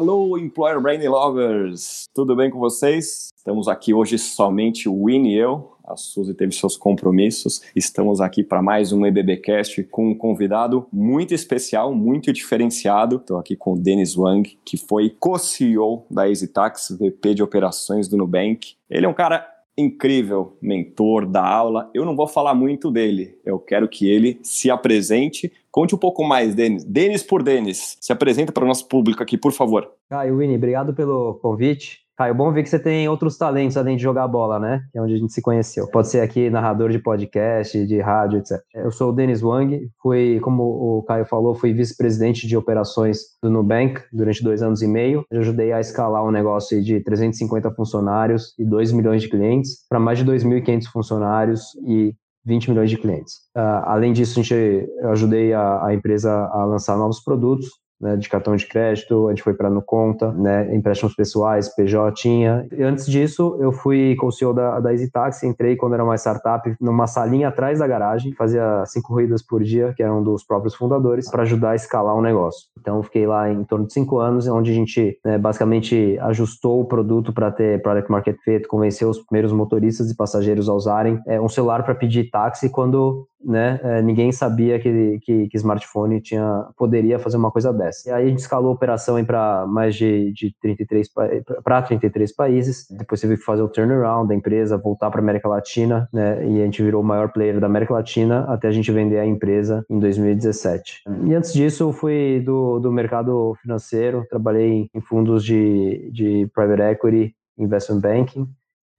Alô, Employer Branding Lovers! Tudo bem com vocês? Estamos aqui hoje somente o Winnie e eu. A Suzy teve seus compromissos. Estamos aqui para mais um EBBcast com um convidado muito especial, muito diferenciado. Estou aqui com o Denis Wang, que foi co-CEO da EasyTax, VP de operações do Nubank. Ele é um cara incrível, mentor da aula. Eu não vou falar muito dele. Eu quero que ele se apresente. Conte um pouco mais, Denis. Denis por Denis. Se apresenta para o nosso público aqui, por favor. Caio, Winnie, obrigado pelo convite. Caio, bom ver que você tem outros talentos além de jogar bola, né? Que é onde a gente se conheceu. Pode ser aqui narrador de podcast, de rádio, etc. Eu sou o Denis Wang, fui, como o Caio falou, fui vice-presidente de operações do Nubank durante dois anos e meio. Eu ajudei a escalar um negócio de 350 funcionários e 2 milhões de clientes para mais de 2.500 funcionários e 20 milhões de clientes. Uh, além disso, a gente, eu ajudei a, a empresa a lançar novos produtos, né, de cartão de crédito, a gente foi para no conta, né, empréstimos pessoais, PJ tinha. E antes disso, eu fui co-CEO da, da EasyTaxi, entrei quando era uma startup numa salinha atrás da garagem, fazia cinco corridas por dia, que era um dos próprios fundadores, para ajudar a escalar o negócio. Então, fiquei lá em torno de cinco anos, onde a gente né, basicamente ajustou o produto para ter product market fit, convenceu os primeiros motoristas e passageiros a usarem é, um celular para pedir táxi quando né? É, ninguém sabia que, que, que, smartphone tinha, poderia fazer uma coisa dessa. E aí a gente escalou a operação para mais de, de 33 para 33 países. Depois teve que fazer o turnaround da empresa, voltar para América Latina, né? E a gente virou o maior player da América Latina até a gente vender a empresa em 2017. E antes disso, eu fui do, do mercado financeiro, trabalhei em fundos de, de private equity, investment banking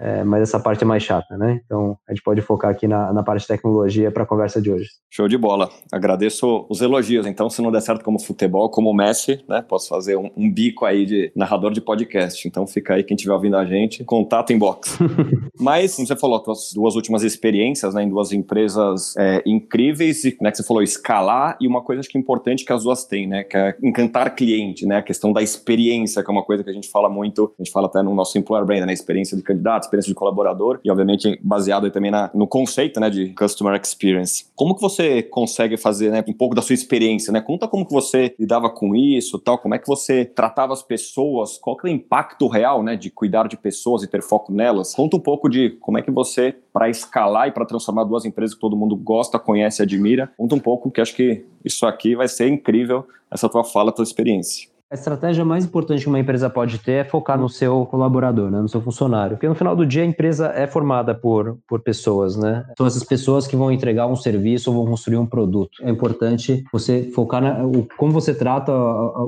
é, mas essa parte é mais chata, né? Então a gente pode focar aqui na, na parte de tecnologia para a conversa de hoje. Show de bola. Agradeço os elogios. Então, se não der certo como futebol, como Messi, né? Posso fazer um, um bico aí de narrador de podcast. Então fica aí quem estiver ouvindo a gente, contato em box. mas, como você falou, tuas duas últimas experiências, né? Em duas empresas é, incríveis, e, né? Que você falou escalar e uma coisa acho que importante que as duas têm, né? Que é encantar cliente, né? A questão da experiência, que é uma coisa que a gente fala muito, a gente fala até no nosso employer brand, né? Experiência de candidatos experiência de colaborador e, obviamente, baseado também na, no conceito né, de Customer Experience. Como que você consegue fazer né, um pouco da sua experiência? Né? Conta como que você lidava com isso, tal, como é que você tratava as pessoas, qual que é o impacto real né, de cuidar de pessoas e ter foco nelas. Conta um pouco de como é que você, para escalar e para transformar duas empresas que todo mundo gosta, conhece e admira, conta um pouco, que acho que isso aqui vai ser incrível, essa tua fala, tua experiência. A estratégia mais importante que uma empresa pode ter é focar no seu colaborador, né, no seu funcionário. Porque no final do dia a empresa é formada por, por pessoas, né? São essas pessoas que vão entregar um serviço ou vão construir um produto. É importante você focar na, o, como você trata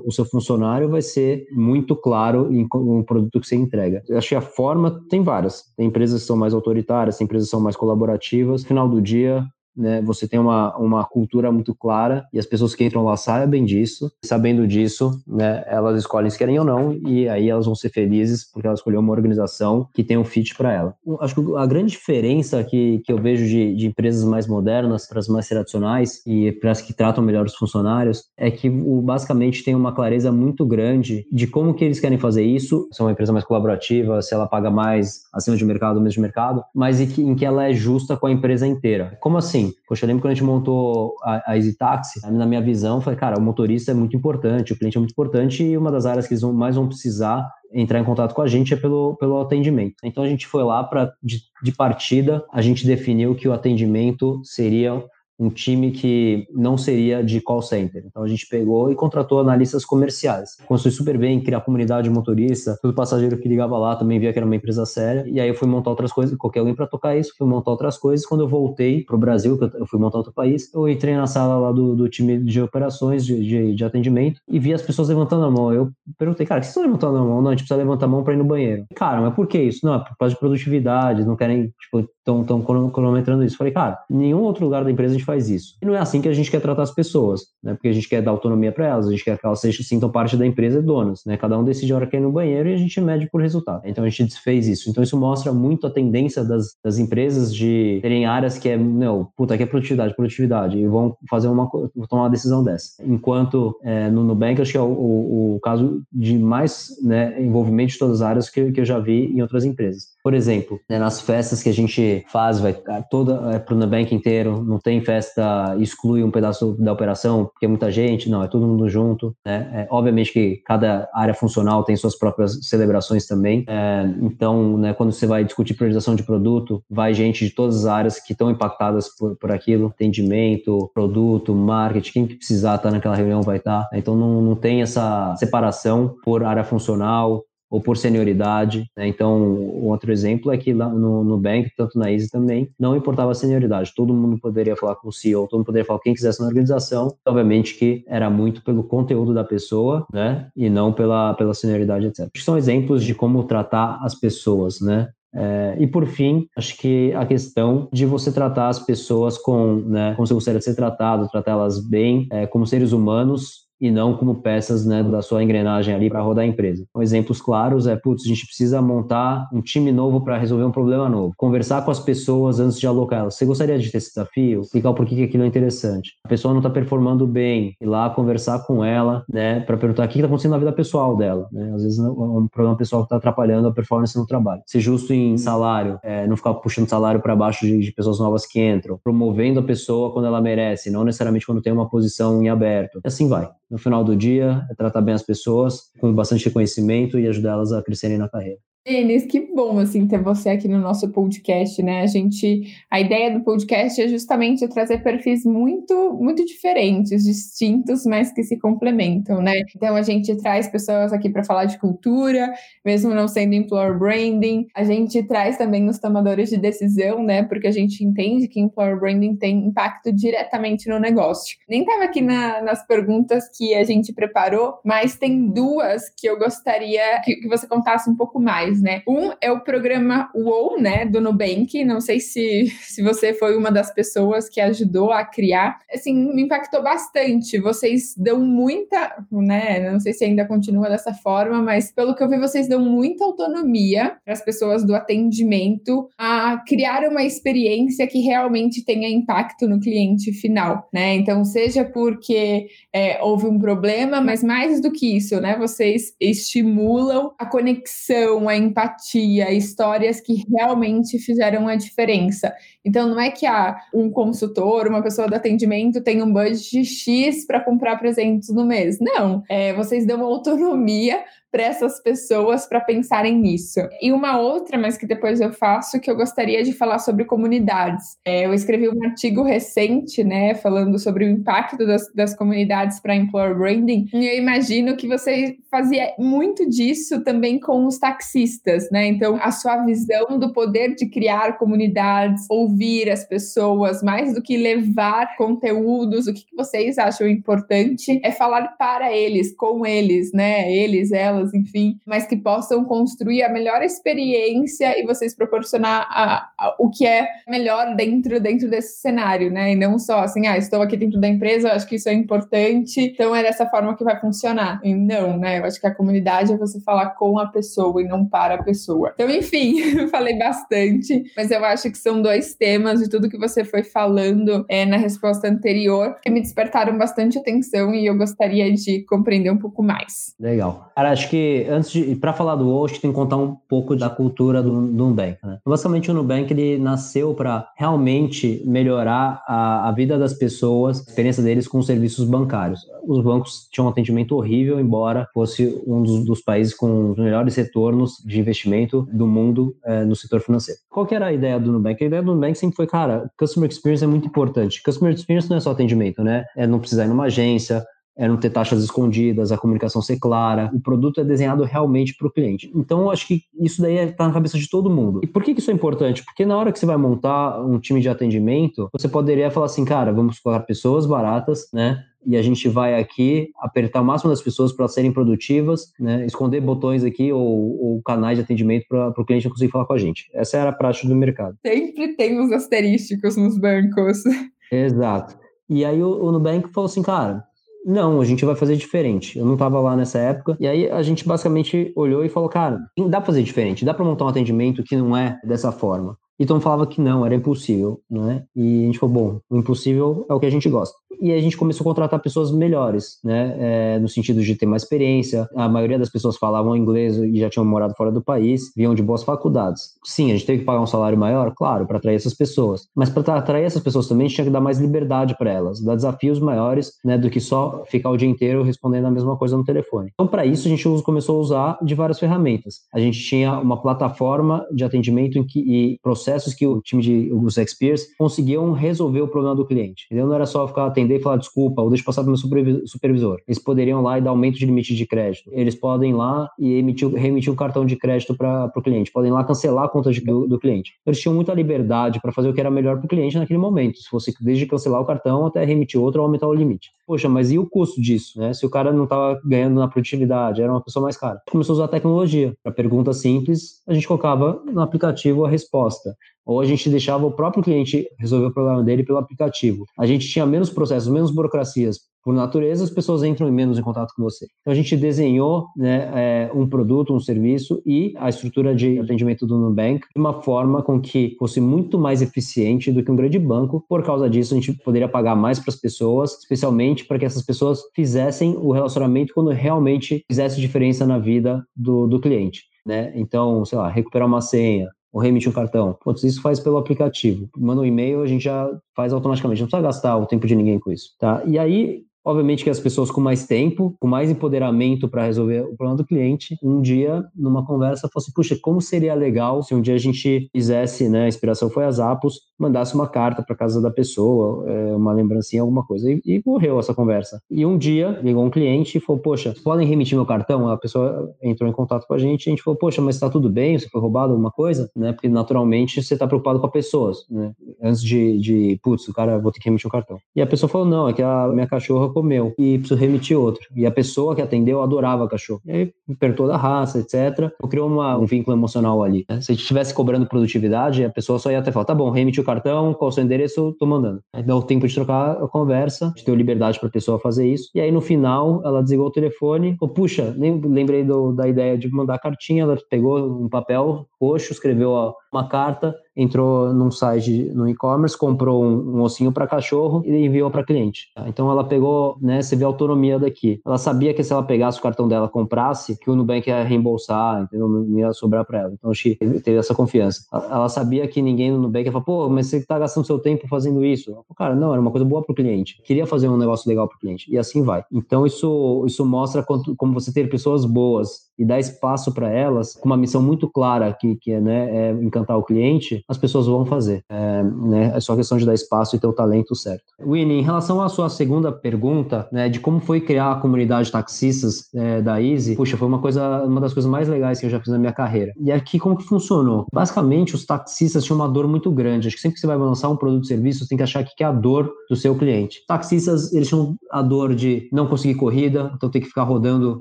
o seu funcionário vai ser muito claro em um produto que você entrega. Eu acho que a forma tem várias. Tem empresas que são mais autoritárias, tem empresas que são mais colaborativas. No final do dia, né? Você tem uma, uma cultura muito clara e as pessoas que entram lá sabem disso. Sabendo disso, né, elas escolhem se querem ou não e aí elas vão ser felizes porque elas escolheram uma organização que tem um fit para ela. Acho que a grande diferença que, que eu vejo de, de empresas mais modernas para as mais tradicionais e para as que tratam melhor os funcionários é que o, basicamente tem uma clareza muito grande de como que eles querem fazer isso. Se é uma empresa mais colaborativa, se ela paga mais acima de mercado, menos de mercado, mas em que, em que ela é justa com a empresa inteira. Como assim? Assim, poxa, eu lembro quando a gente montou a, a Easy Taxi, na minha visão, foi, cara, o motorista é muito importante, o cliente é muito importante e uma das áreas que eles vão, mais vão precisar entrar em contato com a gente é pelo, pelo atendimento. Então a gente foi lá para de, de partida, a gente definiu que o atendimento seria um time que não seria de call center. Então a gente pegou e contratou analistas comerciais. Construiu super bem, criar comunidade de motorista, todo passageiro que ligava lá também via que era uma empresa séria. E aí eu fui montar outras coisas, coloquei alguém para tocar isso, fui montar outras coisas. Quando eu voltei pro Brasil, que eu fui montar outro país, eu entrei na sala lá do, do time de operações, de, de, de, atendimento, e vi as pessoas levantando a mão. Eu perguntei, cara, o que vocês estão levantando a mão? Não, a gente precisa levantar a mão para ir no banheiro. Cara, mas por que isso? Não, é por causa de produtividade, não querem, tipo, estão cronometrando isso. Falei, cara, nenhum outro lugar da empresa a gente faz faz isso. E não é assim que a gente quer tratar as pessoas, né? Porque a gente quer dar autonomia para elas, a gente quer que elas sejam, sintam parte da empresa e donas, né? Cada um decide a hora que ir no banheiro e a gente mede por resultado. Então a gente desfez isso. Então isso mostra muito a tendência das, das empresas de terem áreas que é, não, puta, aqui é produtividade, produtividade, e vão fazer uma, tomar uma decisão dessa. Enquanto é, no Nubank, acho que é o, o, o caso de mais né, envolvimento de todas as áreas que, que eu já vi em outras empresas. Por exemplo, né, nas festas que a gente faz, vai toda é para o Nubank inteiro, não tem festa, exclui um pedaço da operação, porque é muita gente, não, é todo mundo junto. Né? É, obviamente que cada área funcional tem suas próprias celebrações também. É, então, né, quando você vai discutir priorização de produto, vai gente de todas as áreas que estão impactadas por, por aquilo, atendimento, produto, marketing, quem precisar estar naquela reunião vai estar. Então, não, não tem essa separação por área funcional, ou por senioridade. Né? Então, outro exemplo é que lá no, no Bank, tanto na Easy também, não importava a senioridade. Todo mundo poderia falar com o CEO, todo mundo poderia falar com quem quisesse na organização. Obviamente que era muito pelo conteúdo da pessoa, né? E não pela, pela senioridade, etc. São exemplos de como tratar as pessoas, né? É, e por fim, acho que a questão de você tratar as pessoas com, né, como você gostaria de ser tratado, tratá-las bem, é, como seres humanos, e não como peças né, da sua engrenagem ali para rodar a empresa. Então, exemplos claros é, putz, a gente precisa montar um time novo para resolver um problema novo. Conversar com as pessoas antes de alocar elas. Você gostaria de ter esse desafio? Explicar o porquê que aquilo é interessante. A pessoa não está performando bem, ir lá conversar com ela, né, para perguntar o que está acontecendo na vida pessoal dela. Né? Às vezes é um problema pessoal que está atrapalhando a performance no trabalho. Ser justo em salário, é, não ficar puxando salário para baixo de, de pessoas novas que entram, promovendo a pessoa quando ela merece, não necessariamente quando tem uma posição em aberto. Assim vai no final do dia, é tratar bem as pessoas com bastante reconhecimento e ajudar elas a crescerem na carreira. Denis, que bom assim ter você aqui no nosso podcast, né? A gente, a ideia do podcast é justamente trazer perfis muito, muito diferentes, distintos, mas que se complementam, né? Então a gente traz pessoas aqui para falar de cultura, mesmo não sendo employer branding. A gente traz também os tomadores de decisão, né? Porque a gente entende que employer branding tem impacto diretamente no negócio. Nem estava aqui na, nas perguntas que a gente preparou, mas tem duas que eu gostaria que, que você contasse um pouco mais né? Um é o programa UOL, né, do Nubank. Não sei se, se você foi uma das pessoas que ajudou a criar. Assim, me impactou bastante. Vocês dão muita, né? Não sei se ainda continua dessa forma, mas pelo que eu vi, vocês dão muita autonomia para as pessoas do atendimento a criar uma experiência que realmente tenha impacto no cliente final, né? Então, seja porque é, houve um problema, mas mais do que isso, né? Vocês estimulam a conexão, a empatia, histórias que realmente fizeram a diferença. Então, não é que ah, um consultor, uma pessoa do atendimento tem um budget X para comprar presentes no mês. Não, é, vocês dão autonomia para essas pessoas para pensarem nisso. E uma outra, mas que depois eu faço, que eu gostaria de falar sobre comunidades. É, eu escrevi um artigo recente, né, falando sobre o impacto das, das comunidades para employer branding, e eu imagino que você fazia muito disso também com os taxistas, né? Então, a sua visão do poder de criar comunidades, ouvir as pessoas, mais do que levar conteúdos, o que, vocês acham importante é falar para eles, com eles, né? Eles, elas enfim, mas que possam construir a melhor experiência e vocês proporcionar a, a, o que é melhor dentro, dentro desse cenário, né? E não só assim, ah, estou aqui dentro da empresa, acho que isso é importante, então é dessa forma que vai funcionar. E não, né? Eu acho que a comunidade é você falar com a pessoa e não para a pessoa. Então, enfim, falei bastante, mas eu acho que são dois temas de tudo que você foi falando é, na resposta anterior que me despertaram bastante atenção e eu gostaria de compreender um pouco mais. Legal. Cara, acho que antes de para falar do Osh, tem que contar um pouco da cultura do, do Nubank. Né? Basicamente, o Nubank ele nasceu para realmente melhorar a, a, vida das pessoas, a experiência deles com os serviços bancários. Os bancos tinham um atendimento horrível, embora fosse um dos, dos países com os melhores retornos de investimento do mundo é, no setor financeiro. Qual que era a ideia do Nubank? A ideia do Nubank sempre foi, cara, customer experience é muito importante. Customer experience não é só atendimento, né? É não precisar ir numa agência, é não ter taxas escondidas, a comunicação ser clara, o produto é desenhado realmente para o cliente. Então, acho que isso daí está na cabeça de todo mundo. E por que, que isso é importante? Porque na hora que você vai montar um time de atendimento, você poderia falar assim, cara, vamos colocar pessoas baratas, né? E a gente vai aqui apertar o máximo das pessoas para serem produtivas, né? esconder botões aqui ou, ou canais de atendimento para o cliente conseguir falar com a gente. Essa era a prática do mercado. Sempre tem os asterísticos nos bancos. Exato. E aí o, o Nubank falou assim, cara, não, a gente vai fazer diferente. Eu não estava lá nessa época. E aí a gente basicamente olhou e falou, cara, dá para fazer diferente, dá para montar um atendimento que não é dessa forma. E Tom falava que não, era impossível, né? E a gente falou, bom, o impossível é o que a gente gosta. E a gente começou a contratar pessoas melhores, né? É, no sentido de ter mais experiência. A maioria das pessoas falavam inglês e já tinham morado fora do país, vinham de boas faculdades. Sim, a gente teve que pagar um salário maior, claro, para atrair essas pessoas. Mas para atrair essas pessoas também, a gente tinha que dar mais liberdade para elas, dar desafios maiores, né? Do que só ficar o dia inteiro respondendo a mesma coisa no telefone. Então, para isso, a gente começou a usar de várias ferramentas. A gente tinha uma plataforma de atendimento em que, e processos que o time de os experts conseguiam resolver o problema do cliente. Entendeu? Não era só ficar atender e falar desculpa ou deixa passar para o meu supervisor. Eles poderiam lá e dar aumento de limite de crédito. Eles podem lá e emitir, reemitir o cartão de crédito para o cliente. Podem lá cancelar a conta de, do, do, cliente. Eles tinham muita liberdade para fazer o que era melhor para o cliente naquele momento. Se fosse desde cancelar o cartão até reemitir outro ou aumentar o limite. Poxa, mas e o custo disso? Né? Se o cara não estava ganhando na produtividade, era uma pessoa mais cara. Começou a usar a tecnologia. Para pergunta simples, a gente colocava no aplicativo a resposta ou a gente deixava o próprio cliente resolver o problema dele pelo aplicativo. A gente tinha menos processos, menos burocracias. Por natureza, as pessoas entram menos em contato com você. Então, a gente desenhou né, é, um produto, um serviço e a estrutura de atendimento do Nubank de uma forma com que fosse muito mais eficiente do que um grande banco. Por causa disso, a gente poderia pagar mais para as pessoas, especialmente para que essas pessoas fizessem o relacionamento quando realmente fizesse diferença na vida do, do cliente. Né? Então, sei lá, recuperar uma senha, ou remitir um cartão. Putz, isso faz pelo aplicativo. Manda um e-mail, a gente já faz automaticamente. Não precisa gastar o tempo de ninguém com isso, tá? E aí, Obviamente que as pessoas com mais tempo, com mais empoderamento para resolver o problema do cliente, um dia, numa conversa, fosse, assim, puxa, como seria legal se um dia a gente fizesse, né, a inspiração foi a Zappos, mandasse uma carta para casa da pessoa, é, uma lembrancinha, alguma coisa, e, e, morreu essa conversa. E um dia, ligou um cliente e falou, poxa, podem remitir meu cartão? A pessoa entrou em contato com a gente, a gente falou, poxa, mas está tudo bem? Você foi roubado alguma coisa? Né, porque naturalmente você está preocupado com as pessoas, né, antes de, de, putz, o cara, vou ter que remitir um cartão. E a pessoa falou, não, é que a minha cachorra comeu e preciso remitir outro. E a pessoa que atendeu adorava cachorro. E aí perguntou da raça, etc. Criou uma, um vínculo emocional ali. Né? Se a gente estivesse cobrando produtividade, a pessoa só ia até falar: tá bom, remite o cartão, qual o seu endereço, tô mandando. Aí dá o tempo de trocar a conversa, de ter liberdade para a pessoa fazer isso. E aí no final, ela desligou o telefone, falou: puxa, lembrei do, da ideia de mandar cartinha. Ela pegou um papel roxo, escreveu uma carta entrou num site no e-commerce, comprou um, um ossinho para cachorro e enviou para cliente. Então ela pegou, né, você vê a autonomia daqui. Ela sabia que se ela pegasse o cartão dela, comprasse, que o Nubank ia reembolsar, entendeu? Não ia sobrar para ela. Então a gente teve essa confiança. Ela sabia que ninguém no Nubank ia falar, pô, mas você está gastando seu tempo fazendo isso. Falou, cara, não, era uma coisa boa para o cliente. Queria fazer um negócio legal para o cliente. E assim vai. Então isso, isso mostra quanto, como você ter pessoas boas e dar espaço para elas, com uma missão muito clara que, que é, né, é encantar o cliente, as pessoas vão fazer. É, né, é só questão de dar espaço e ter o talento certo. Winnie, em relação à sua segunda pergunta, né, de como foi criar a comunidade de taxistas é, da Easy, puxa, foi uma coisa, uma das coisas mais legais que eu já fiz na minha carreira. E aqui como que funcionou? Basicamente, os taxistas tinham uma dor muito grande. Acho que sempre que você vai lançar um produto ou serviço, você tem que achar que é a dor do seu cliente. Taxistas, eles tinham a dor de não conseguir corrida, então ter que ficar rodando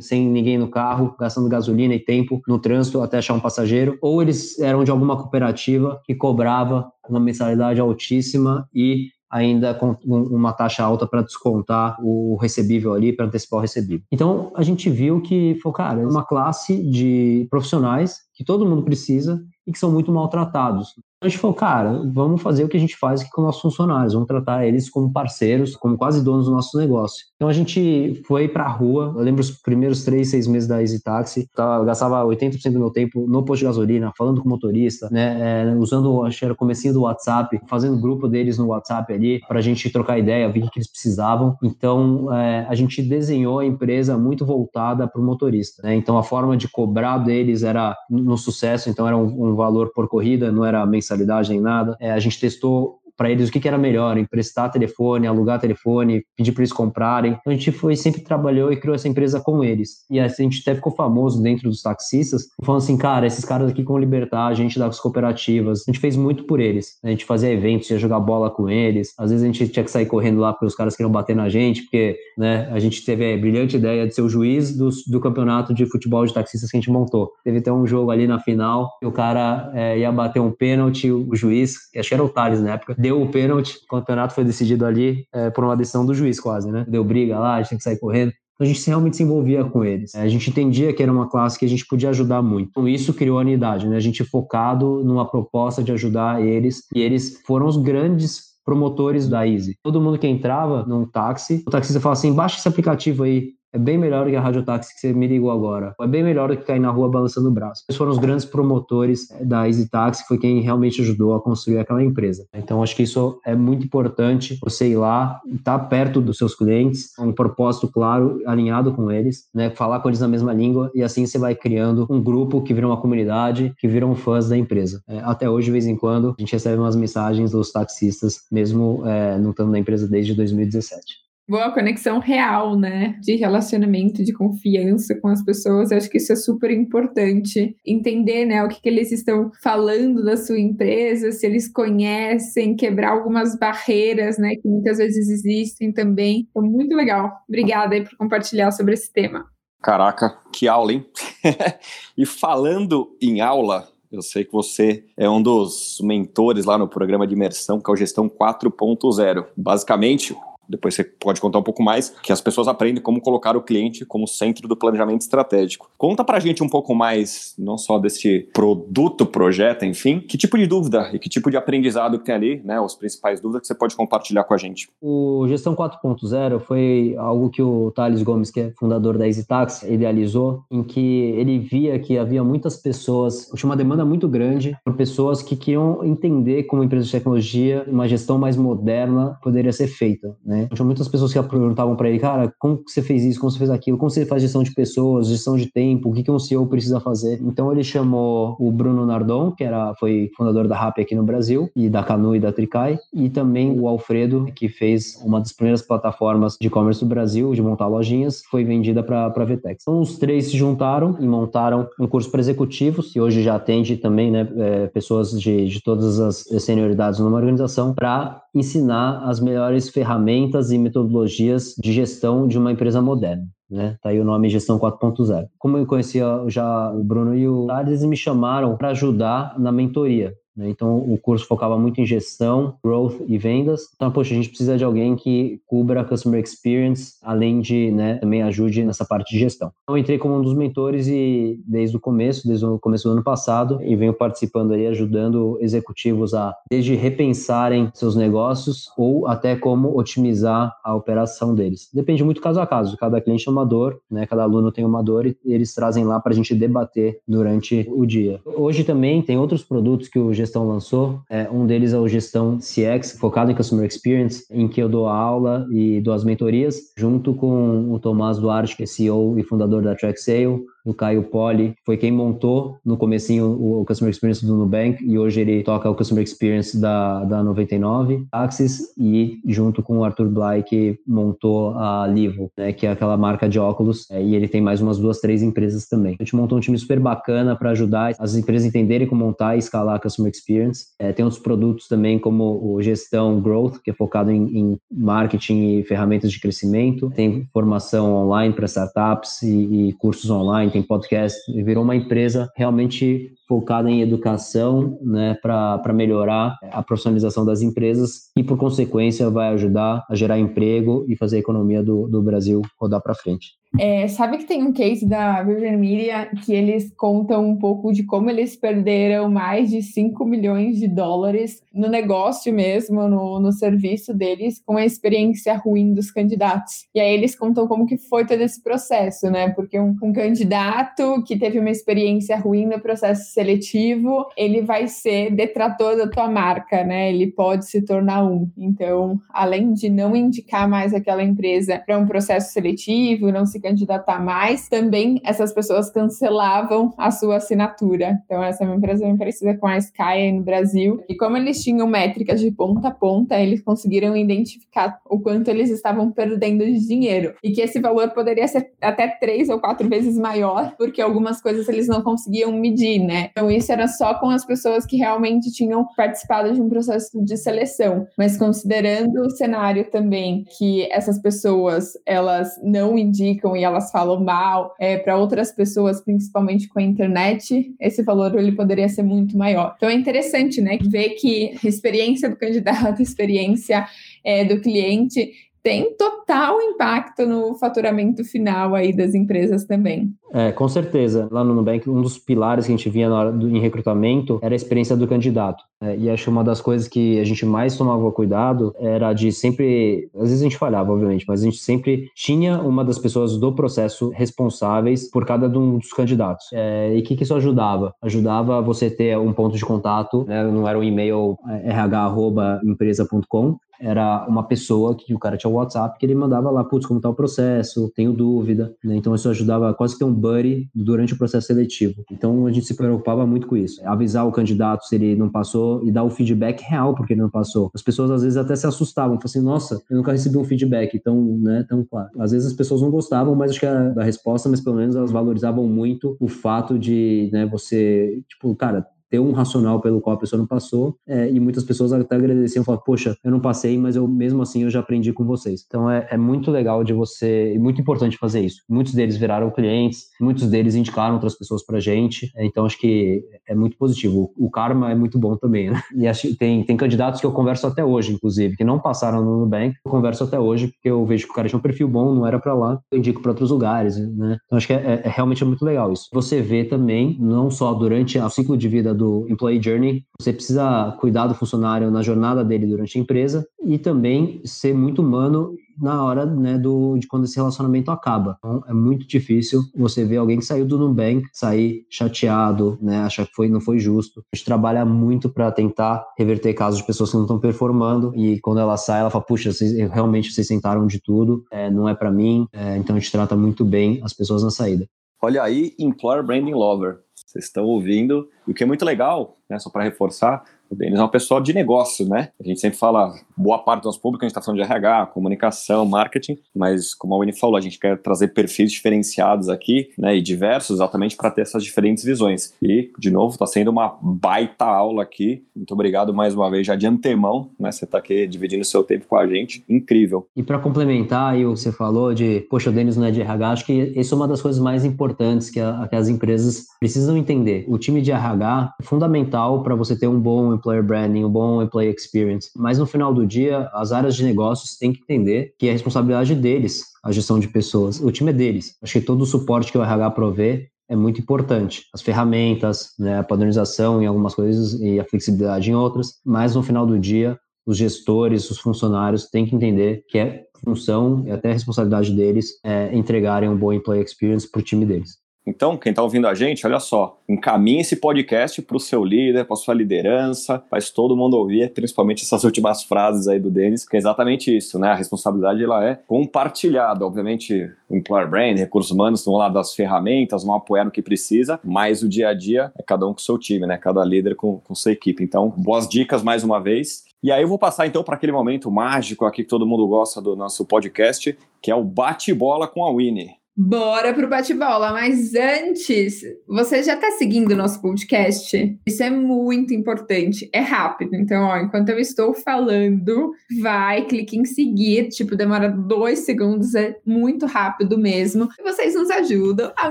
sem ninguém no carro, gastando gasolina e tempo no trânsito até achar um passageiro, ou eles eram de alguma cooperativa que cobrava uma mensalidade altíssima e ainda com uma taxa alta para descontar o recebível ali, para antecipar o recebível. Então, a gente viu que, foi, cara, é uma classe de profissionais que todo mundo precisa e que são muito maltratados a gente falou, cara, vamos fazer o que a gente faz aqui com nossos funcionários, vamos tratar eles como parceiros, como quase donos do nosso negócio. Então a gente foi para a rua, eu lembro os primeiros três, seis meses da Easy Taxi, eu gastava 80% do meu tempo no posto de gasolina, falando com o motorista, né, é, usando, acho que era o comecinho do WhatsApp, fazendo grupo deles no WhatsApp ali, para a gente trocar ideia, ver o que eles precisavam. Então é, a gente desenhou a empresa muito voltada para o motorista. Né? Então a forma de cobrar deles era no sucesso, então era um, um valor por corrida, não era mensal mensalidade nem nada. É, a gente testou para eles o que, que, era melhor, emprestar telefone, alugar telefone, pedir para eles comprarem. Então a gente foi sempre trabalhou e criou essa empresa com eles. E a gente até ficou famoso dentro dos taxistas, falando assim, cara, esses caras aqui com libertar, a gente das cooperativas, a gente fez muito por eles. A gente fazia eventos, ia jogar bola com eles. Às vezes a gente tinha que sair correndo lá porque os caras queriam bater na gente, porque né, a gente teve a brilhante ideia de ser o juiz do, do campeonato de futebol de taxistas que a gente montou. Teve até um jogo ali na final, o cara é, ia bater um pênalti, o juiz, acho que era o Thales na época, deu deu o pênalti, o campeonato foi decidido ali é, por uma decisão do juiz quase, né? Deu briga lá, a gente tem que sair correndo. Então a gente realmente se envolvia com eles. A gente entendia que era uma classe que a gente podia ajudar muito. Então isso criou a unidade, né? A gente focado numa proposta de ajudar eles e eles foram os grandes promotores da Easy. Todo mundo que entrava num táxi, o taxista falava assim: baixa esse aplicativo aí, é bem melhor do que a radiotáxi que você me ligou agora. É bem melhor do que cair na rua balançando o braço. Eles foram os grandes promotores da Easy Taxi, foi quem realmente ajudou a construir aquela empresa. Então, acho que isso é muito importante, você ir lá, estar tá perto dos seus clientes, um propósito claro, alinhado com eles, né? falar com eles na mesma língua, e assim você vai criando um grupo que vira uma comunidade, que viram fãs da empresa. É, até hoje, de vez em quando, a gente recebe umas mensagens dos taxistas, mesmo é, não estando na empresa desde 2017 boa conexão real, né? De relacionamento, de confiança com as pessoas. Eu acho que isso é super importante. Entender, né, o que, que eles estão falando da sua empresa, se eles conhecem, quebrar algumas barreiras, né, que muitas vezes existem também. Então, muito legal. Obrigada aí por compartilhar sobre esse tema. Caraca, que aula, hein? e falando em aula, eu sei que você é um dos mentores lá no programa de imersão, que é o Gestão 4.0. Basicamente, depois você pode contar um pouco mais, que as pessoas aprendem como colocar o cliente como centro do planejamento estratégico. Conta pra gente um pouco mais, não só desse produto, projeto, enfim, que tipo de dúvida e que tipo de aprendizado que tem ali, né, as principais dúvidas que você pode compartilhar com a gente. O Gestão 4.0 foi algo que o Thales Gomes, que é fundador da EasyTax, idealizou, em que ele via que havia muitas pessoas, tinha uma demanda muito grande por pessoas que queriam entender como empresa de tecnologia, uma gestão mais moderna poderia ser feita, né? Né? Tinha muitas pessoas que perguntavam para ele, cara, como você fez isso, como você fez aquilo, como você faz gestão de pessoas, gestão de tempo, o que, que um CEO precisa fazer. Então ele chamou o Bruno Nardon, que era, foi fundador da RAP aqui no Brasil, e da Canu e da Tricai, e também o Alfredo, que fez uma das primeiras plataformas de e-commerce do Brasil, de montar lojinhas, foi vendida para a Vetex. Então os três se juntaram e montaram um curso para executivos, que hoje já atende também né, é, pessoas de, de todas as senioridades numa organização, para ensinar as melhores ferramentas e metodologias de gestão de uma empresa moderna. Né? Tá aí o nome Gestão 4.0. Como eu conhecia já o Bruno e o Thales, eles me chamaram para ajudar na mentoria. Né? Então, o curso focava muito em gestão, growth e vendas. Então, poxa, a gente precisa de alguém que cubra a customer experience, além de né, também ajude nessa parte de gestão. Então, entrei como um dos mentores e desde o começo, desde o começo do ano passado, e venho participando aí, ajudando executivos a desde repensarem seus negócios ou até como otimizar a operação deles. Depende muito caso a caso. Cada cliente é uma dor, né? Cada aluno tem uma dor e eles trazem lá para a gente debater durante o dia. Hoje também tem outros produtos que o gestão lançou. É, um deles é o Gestão CX, focado em Customer Experience, em que eu dou aula e dou as mentorias, junto com o Tomás Duarte, que é CEO e fundador da Track Sale, do Caio Poli, foi quem montou no comecinho o Customer Experience do Nubank e hoje ele toca o Customer Experience da, da 99 Axis e junto com o Arthur Bly que montou a Livo, né, que é aquela marca de óculos é, e ele tem mais umas duas, três empresas também. A gente montou um time super bacana para ajudar as empresas a entenderem como montar e escalar a Customer Experience. É, tem outros produtos também como o Gestão Growth, que é focado em, em marketing e ferramentas de crescimento. Tem formação online para startups e, e cursos online tem podcast, virou uma empresa realmente focada em educação, né, para melhorar a profissionalização das empresas e, por consequência, vai ajudar a gerar emprego e fazer a economia do, do Brasil rodar para frente. É, sabe que tem um case da Virgin Media que eles contam um pouco de como eles perderam mais de 5 milhões de dólares no negócio mesmo, no, no serviço deles, com a experiência ruim dos candidatos. E aí eles contam como que foi todo esse processo, né? Porque um, um candidato que teve uma experiência ruim no processo seletivo, ele vai ser detrator da tua marca, né? Ele pode se tornar um. Então, além de não indicar mais aquela empresa para um processo seletivo, não se candidatar mais, também essas pessoas cancelavam a sua assinatura. Então, essa é uma empresa bem parecida com a Sky no Brasil. E como eles tinham métricas de ponta a ponta, eles conseguiram identificar o quanto eles estavam perdendo de dinheiro. E que esse valor poderia ser até três ou quatro vezes maior, porque algumas coisas eles não conseguiam medir, né? Então, isso era só com as pessoas que realmente tinham participado de um processo de seleção. Mas considerando o cenário também que essas pessoas elas não indicam e elas falam mal é, para outras pessoas, principalmente com a internet, esse valor ele poderia ser muito maior. Então é interessante, né, ver que a experiência do candidato, a experiência é, do cliente tem total impacto no faturamento final aí das empresas também. É, com certeza. Lá no Nubank, um dos pilares que a gente via na hora do, em recrutamento era a experiência do candidato. É, e acho uma das coisas que a gente mais tomava cuidado era de sempre. Às vezes a gente falhava, obviamente, mas a gente sempre tinha uma das pessoas do processo responsáveis por cada um dos candidatos. É, e o que, que isso ajudava? Ajudava você ter um ponto de contato, né? não era um e-mail é, rh.empresa.com, era uma pessoa que o cara tinha o WhatsApp que ele mandava lá, putz, como tá o processo, tenho dúvida, né? Então isso ajudava quase que um buddy durante o processo seletivo. Então a gente se preocupava muito com isso. Avisar o candidato se ele não passou e dar o feedback real porque ele não passou. As pessoas às vezes até se assustavam, falavam assim, nossa, eu nunca recebi um feedback tão, né, tão claro. Às vezes as pessoas não gostavam, mas acho que era da resposta, mas pelo menos elas valorizavam muito o fato de, né, você, tipo, cara, ter um racional pelo qual a pessoa não passou, é, e muitas pessoas até agradeciam, falavam, poxa, eu não passei, mas eu mesmo assim eu já aprendi com vocês. Então é, é muito legal de você, e muito importante fazer isso. Muitos deles viraram clientes, muitos deles indicaram outras pessoas pra gente, é, então acho que é muito positivo. O, o karma é muito bom também, né? E acho, tem, tem candidatos que eu converso até hoje, inclusive, que não passaram no Nubank, eu converso até hoje, porque eu vejo que o cara tinha um perfil bom, não era para lá, eu indico para outros lugares, né? Então acho que é, é, é, realmente é muito legal isso. Você vê também, não só durante o ciclo de vida do employee journey, você precisa cuidar do funcionário na jornada dele durante a empresa e também ser muito humano na hora né, do, de quando esse relacionamento acaba. Então, é muito difícil você ver alguém que saiu do Nubank sair chateado, né, achar que foi, não foi justo. A gente trabalha muito para tentar reverter casos de pessoas que não estão performando e quando ela sai, ela fala: Puxa, vocês, realmente vocês sentaram de tudo, é, não é para mim. É, então a gente trata muito bem as pessoas na saída. Olha aí, Employer Branding Lover. Vocês estão ouvindo. E o que é muito legal, né, só para reforçar, o Denis é uma pessoa de negócio, né? A gente sempre fala, boa parte do nosso público, a gente está falando de RH, comunicação, marketing, mas como a Winnie falou, a gente quer trazer perfis diferenciados aqui, né, e diversos, exatamente para ter essas diferentes visões. E, de novo, está sendo uma baita aula aqui. Muito obrigado mais uma vez, já de antemão, né? Você está aqui dividindo seu tempo com a gente. Incrível. E para complementar aí o que você falou de, poxa, o Denis não é de RH, acho que isso é uma das coisas mais importantes que, a, que as empresas precisam entender. O time de RH é fundamental para você ter um bom employer branding, um bom employee experience. Mas no final do dia, as áreas de negócios têm que entender que é responsabilidade deles a gestão de pessoas. O time é deles. Acho que todo o suporte que o RH provê é muito importante. As ferramentas, né, a padronização em algumas coisas e a flexibilidade em outras, mas no final do dia, os gestores, os funcionários têm que entender que é função e até responsabilidade deles é, entregarem um bom employee experience para o time deles. Então, quem está ouvindo a gente, olha só, encaminhe esse podcast para o seu líder, para sua liderança, faz todo mundo ouvir, principalmente essas últimas frases aí do Denis, que é exatamente isso, né? A responsabilidade ela é compartilhada. Obviamente, employer brand, recursos humanos vão lá das ferramentas, vão apoiar no que precisa, mas o dia a dia é cada um com seu time, né? Cada líder com, com sua equipe. Então, boas dicas mais uma vez. E aí eu vou passar então para aquele momento mágico aqui que todo mundo gosta do nosso podcast, que é o bate-bola com a Winnie. Bora pro bate-bola, mas antes, você já tá seguindo o nosso podcast? Isso é muito importante, é rápido. Então, ó, enquanto eu estou falando, vai, clique em seguir, tipo, demora dois segundos, é muito rápido mesmo. E vocês nos ajudam a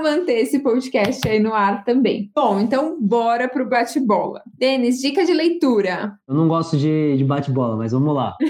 manter esse podcast aí no ar também. Bom, então bora pro bate-bola. Denis, dica de leitura. Eu não gosto de, de bate-bola, mas vamos lá. eu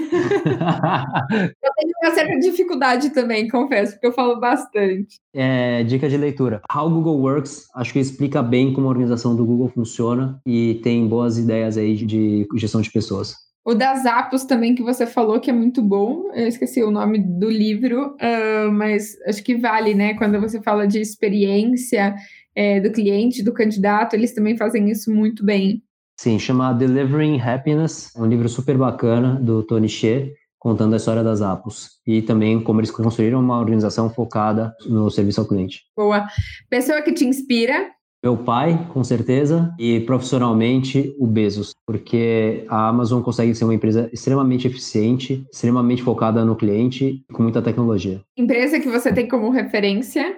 tenho uma certa dificuldade também, confesso, porque eu falo bastante. É, dica de leitura. How Google Works, acho que explica bem como a organização do Google funciona e tem boas ideias aí de gestão de pessoas. O das Apos também que você falou que é muito bom. Eu esqueci o nome do livro, uh, mas acho que vale, né? Quando você fala de experiência é, do cliente, do candidato, eles também fazem isso muito bem. Sim, chama Delivering Happiness, é um livro super bacana do Tony Hsieh contando a história das Apos e também como eles construíram uma organização focada no serviço ao cliente. Boa. Pessoa que te inspira? Meu pai, com certeza, e profissionalmente o Bezos, porque a Amazon consegue ser uma empresa extremamente eficiente, extremamente focada no cliente, com muita tecnologia. Empresa que você tem como referência?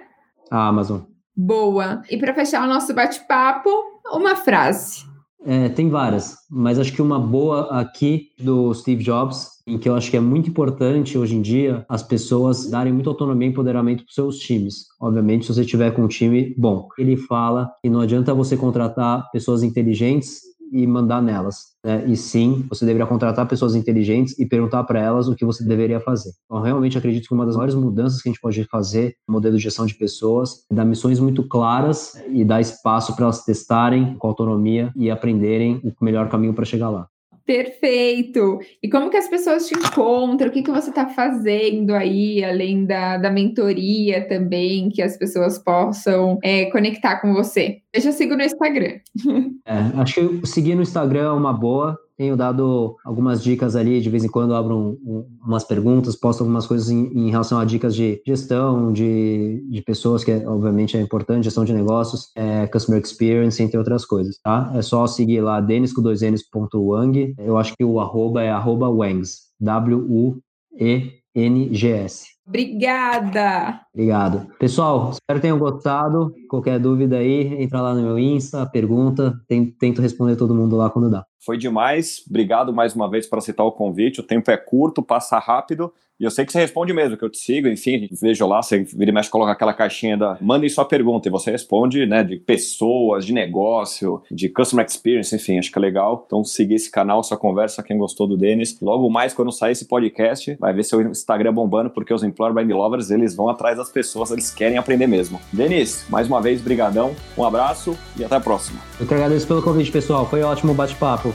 A Amazon. Boa. E para fechar o nosso bate-papo, uma frase. É, tem várias, mas acho que uma boa aqui do Steve Jobs, em que eu acho que é muito importante hoje em dia as pessoas darem muita autonomia e empoderamento para os seus times. Obviamente, se você tiver com um time bom. Ele fala que não adianta você contratar pessoas inteligentes e mandar nelas. Né? E sim, você deveria contratar pessoas inteligentes e perguntar para elas o que você deveria fazer. Então, realmente acredito que uma das maiores mudanças que a gente pode fazer no modelo de gestão de pessoas é dar missões muito claras e dar espaço para elas testarem com autonomia e aprenderem o melhor caminho para chegar lá. Perfeito! E como que as pessoas te encontram? O que, que você está fazendo aí, além da, da mentoria também, que as pessoas possam é, conectar com você? Eu já sigo no Instagram. É, acho que seguir no Instagram é uma boa. Tenho dado algumas dicas ali, de vez em quando abro um, um, umas perguntas, posto algumas coisas em, em, relação a dicas de gestão, de, de pessoas, que é, obviamente é importante, gestão de negócios, é, customer experience, entre outras coisas, tá? É só seguir lá, denis com dois Wang. Eu acho que o arroba é arroba Wangs, W-U-E-N-G-S. Obrigada! Obrigado. Pessoal, espero que tenham gostado. Qualquer dúvida aí, entra lá no meu Insta, pergunta, tento responder todo mundo lá quando dá. Foi demais. Obrigado mais uma vez por aceitar o convite. O tempo é curto, passa rápido. E eu sei que você responde mesmo, que eu te sigo, enfim, vejo lá, você vira e mexe, coloca aquela caixinha da. Mandem sua pergunta e você responde, né, de pessoas, de negócio, de customer experience, enfim, acho que é legal. Então, seguir esse canal, sua conversa, quem gostou do Denis. Logo mais, quando sair esse podcast, vai ver seu Instagram bombando, porque os Employer Brand Lovers, eles vão atrás das pessoas, eles querem aprender mesmo. Denis, mais uma vez, brigadão, um abraço e até a próxima. Eu que agradeço pelo convite, pessoal. Foi ótimo bate-papo.